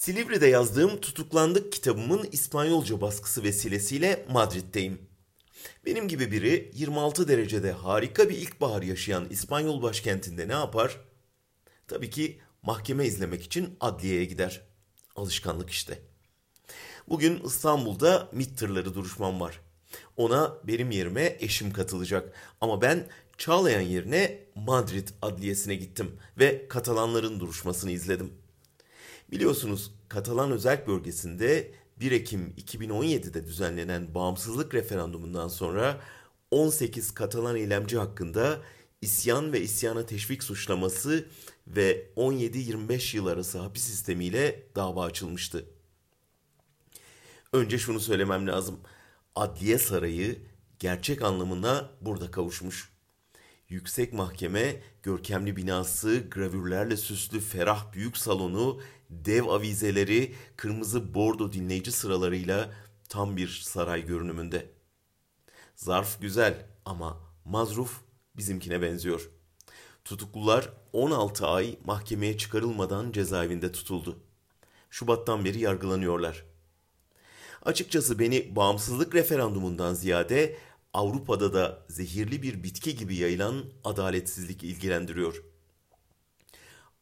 Silivri'de yazdığım Tutuklandık kitabımın İspanyolca baskısı vesilesiyle Madrid'deyim. Benim gibi biri 26 derecede harika bir ilkbahar yaşayan İspanyol başkentinde ne yapar? Tabii ki mahkeme izlemek için adliyeye gider. Alışkanlık işte. Bugün İstanbul'da MİT tırları duruşmam var. Ona benim yerime eşim katılacak. Ama ben Çağlayan yerine Madrid adliyesine gittim ve Katalanların duruşmasını izledim. Biliyorsunuz Katalan özel bölgesinde 1 Ekim 2017'de düzenlenen bağımsızlık referandumundan sonra 18 Katalan eylemci hakkında isyan ve isyana teşvik suçlaması ve 17-25 yıl arası hapis sistemiyle dava açılmıştı. Önce şunu söylemem lazım. Adliye Sarayı gerçek anlamına burada kavuşmuş. Yüksek Mahkeme görkemli binası, gravürlerle süslü ferah büyük salonu, dev avizeleri, kırmızı bordo dinleyici sıralarıyla tam bir saray görünümünde. Zarf güzel ama mazruf bizimkine benziyor. Tutuklular 16 ay mahkemeye çıkarılmadan cezaevinde tutuldu. Şubattan beri yargılanıyorlar. Açıkçası beni bağımsızlık referandumundan ziyade Avrupa'da da zehirli bir bitki gibi yayılan adaletsizlik ilgilendiriyor.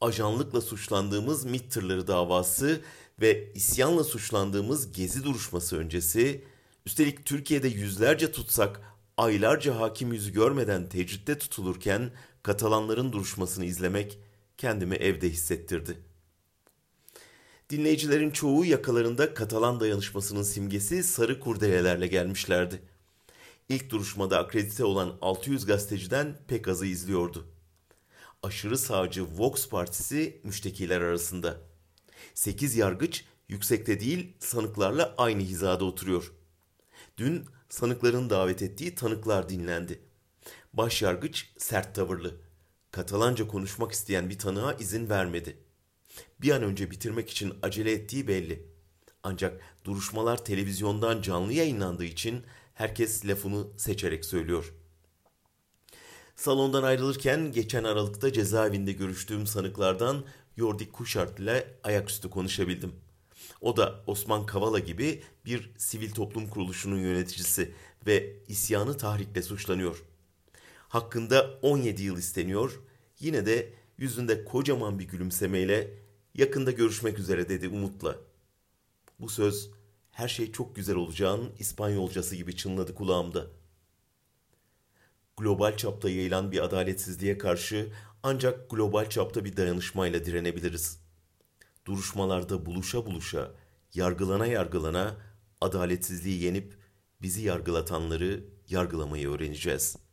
Ajanlıkla suçlandığımız MİT davası ve isyanla suçlandığımız gezi duruşması öncesi, üstelik Türkiye'de yüzlerce tutsak aylarca hakim yüzü görmeden tecritte tutulurken Katalanların duruşmasını izlemek kendimi evde hissettirdi. Dinleyicilerin çoğu yakalarında Katalan dayanışmasının simgesi sarı kurdelelerle gelmişlerdi. İlk duruşmada akredite olan 600 gazeteciden pek azı izliyordu. Aşırı sağcı Vox Partisi müştekiler arasında. 8 yargıç yüksekte değil sanıklarla aynı hizada oturuyor. Dün sanıkların davet ettiği tanıklar dinlendi. Başyargıç sert tavırlı. Katalanca konuşmak isteyen bir tanığa izin vermedi. Bir an önce bitirmek için acele ettiği belli. Ancak duruşmalar televizyondan canlı yayınlandığı için herkes lafını seçerek söylüyor. Salondan ayrılırken geçen Aralık'ta cezaevinde görüştüğüm sanıklardan Yordik Kuşart ile ayaküstü konuşabildim. O da Osman Kavala gibi bir sivil toplum kuruluşunun yöneticisi ve isyanı tahrikle suçlanıyor. Hakkında 17 yıl isteniyor. Yine de yüzünde kocaman bir gülümsemeyle yakında görüşmek üzere dedi umutla. Bu söz her şey çok güzel olacağın İspanyolcası gibi çınladı kulağımda. Global çapta yayılan bir adaletsizliğe karşı ancak global çapta bir dayanışmayla direnebiliriz. Duruşmalarda buluşa buluşa, yargılana yargılana adaletsizliği yenip bizi yargılatanları yargılamayı öğreneceğiz.''